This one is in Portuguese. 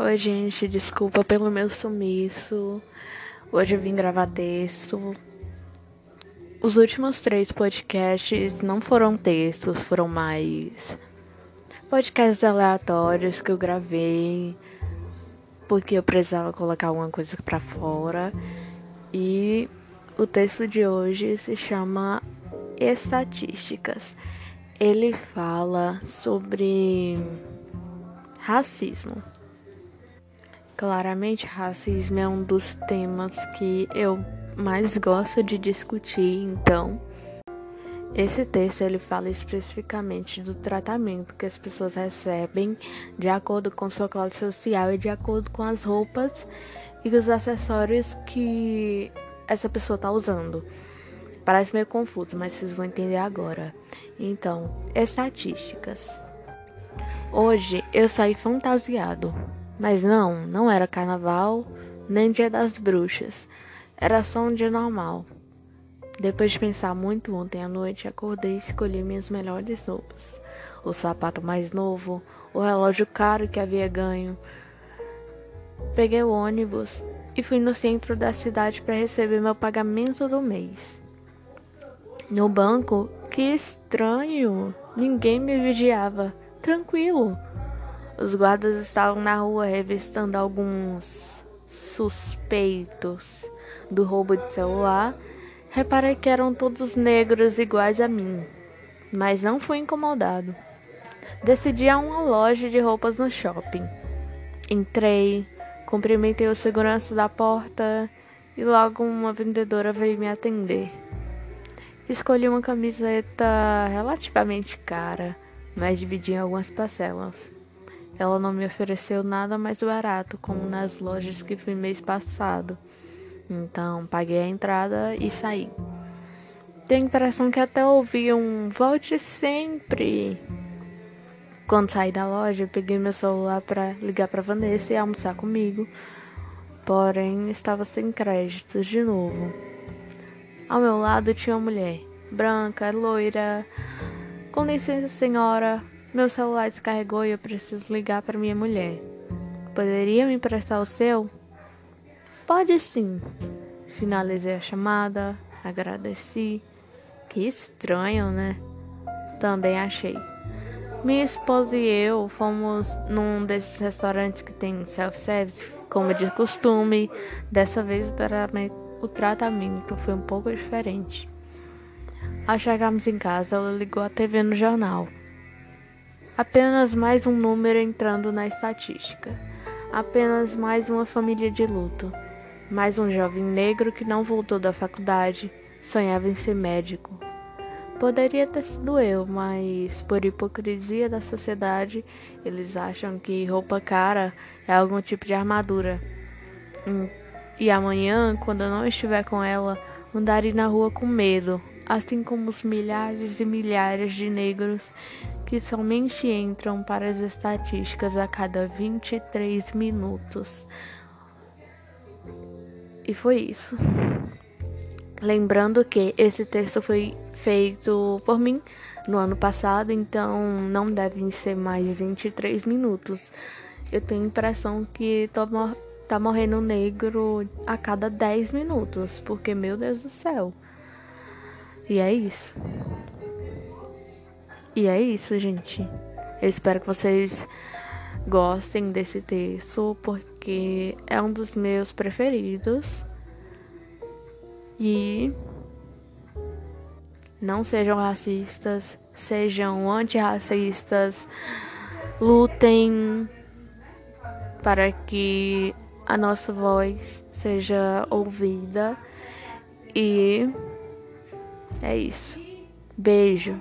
Oi, gente, desculpa pelo meu sumiço. Hoje eu vim gravar texto. Os últimos três podcasts não foram textos, foram mais podcasts aleatórios que eu gravei porque eu precisava colocar alguma coisa para fora. E o texto de hoje se chama Estatísticas. Ele fala sobre racismo. Claramente, racismo é um dos temas que eu mais gosto de discutir, então esse texto ele fala especificamente do tratamento que as pessoas recebem de acordo com sua classe social e de acordo com as roupas e os acessórios que essa pessoa está usando. Parece meio confuso, mas vocês vão entender agora. Então, estatísticas. Hoje eu saí fantasiado. Mas não, não era carnaval, nem dia das bruxas. Era só um dia normal. Depois de pensar muito ontem à noite, acordei e escolhi minhas melhores roupas. O sapato mais novo, o relógio caro que havia ganho. Peguei o ônibus e fui no centro da cidade para receber meu pagamento do mês. No banco, que estranho! Ninguém me vigiava. Tranquilo. Os guardas estavam na rua revistando alguns suspeitos do roubo de celular. Reparei que eram todos negros iguais a mim, mas não fui incomodado. Decidi a uma loja de roupas no shopping. Entrei, cumprimentei o segurança da porta e logo uma vendedora veio me atender. Escolhi uma camiseta relativamente cara, mas dividi em algumas parcelas. Ela não me ofereceu nada mais barato, como nas lojas que fui mês passado. Então, paguei a entrada e saí. Tenho a impressão que até ouvi um volte sempre. Quando saí da loja, peguei meu celular para ligar para Vanessa e almoçar comigo. Porém, estava sem créditos de novo. Ao meu lado tinha uma mulher, branca, loira. Com licença, senhora, meu celular descarregou e eu preciso ligar para minha mulher. Poderia me emprestar o seu? Pode sim. Finalizei a chamada, agradeci. Que estranho, né? Também achei. Minha esposa e eu fomos num desses restaurantes que tem self-service, como de costume. Dessa vez o tratamento, foi um pouco diferente. Ao chegarmos em casa, ela ligou a TV no jornal. Apenas mais um número entrando na estatística. Apenas mais uma família de luto. Mais um jovem negro que não voltou da faculdade, sonhava em ser médico. Poderia ter sido eu, mas por hipocrisia da sociedade, eles acham que roupa cara é algum tipo de armadura. Hum, e amanhã, quando eu não estiver com ela, andarei na rua com medo, assim como os milhares e milhares de negros que somente entram para as estatísticas a cada 23 minutos. E foi isso. Lembrando que esse texto foi feito por mim no ano passado, então não devem ser mais 23 minutos. Eu tenho a impressão que tô, tá morrendo negro a cada 10 minutos, porque meu Deus do céu. E é isso. E é isso, gente. Eu espero que vocês gostem desse texto, porque é um dos meus preferidos. E não sejam racistas, sejam antirracistas, lutem para que a nossa voz seja ouvida e é isso. Beijo.